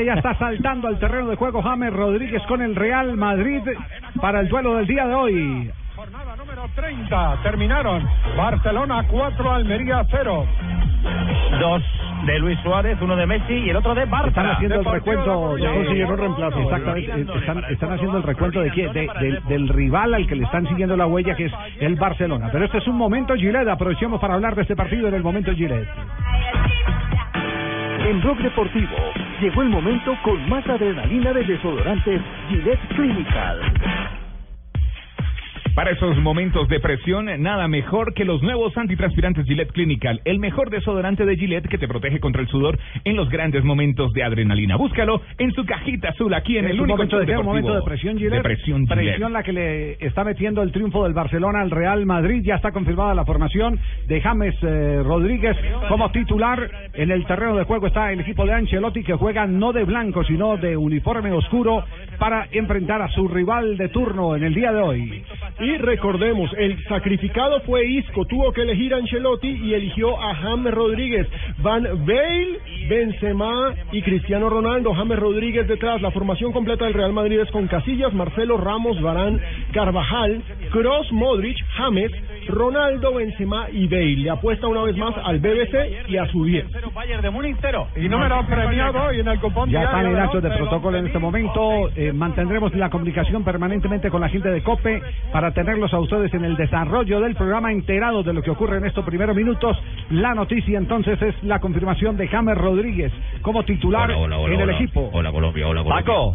Ya está saltando al terreno de juego James Rodríguez con el Real Madrid para el duelo del día de hoy. Jornada número 30. Terminaron. Barcelona 4, Almería 0. Dos de Luis Suárez, uno de Messi y el otro de Barça. Están haciendo el recuento. Coruña. consiguieron reemplazo. Exactamente. Están, están haciendo el recuento de quién, de- del- del rival al que le están siguiendo la huella, que es el Barcelona. Pero este es un momento Gillette. Aprovechemos para hablar de este partido en el momento Gillette. En Blog Deportivo llegó el momento con más adrenalina de desodorantes Gillette Clinical. Para esos momentos de presión, nada mejor que los nuevos antitranspirantes Gillette Clinical, el mejor desodorante de Gillette que te protege contra el sudor en los grandes momentos de adrenalina. Búscalo en su cajita azul aquí en Es el único momento de un momento de presión Gillette. De presión Gillette. Presión la que le está metiendo el triunfo del Barcelona al Real Madrid. Ya está confirmada la formación de James eh, Rodríguez como titular. En el terreno de juego está el equipo de Ancelotti que juega no de blanco sino de uniforme oscuro para enfrentar a su rival de turno en el día de hoy. Y recordemos, el sacrificado fue Isco, tuvo que elegir a Ancelotti y eligió a James Rodríguez. Van Bale, Benzema y Cristiano Ronaldo. James Rodríguez detrás. La formación completa del Real Madrid es con Casillas, Marcelo Ramos, Barán, Carvajal, Cross, Modric, James, Ronaldo, Benzema y Bale. Le apuesta una vez más al BBC y a su 10. Bayern de Múnich, cero. Y número premiado hoy en el cupón Ya están en de actos de protocolo en este momento. Eh, mantendremos la comunicación permanentemente con la gente de COPE para tenerlos a ustedes en el desarrollo del programa enterados de lo que ocurre en estos primeros minutos. La noticia entonces es la confirmación de James Rodríguez como titular Hola, hola, hola, en el hola. equipo. Hola Colombia, hola Colombia. Paco.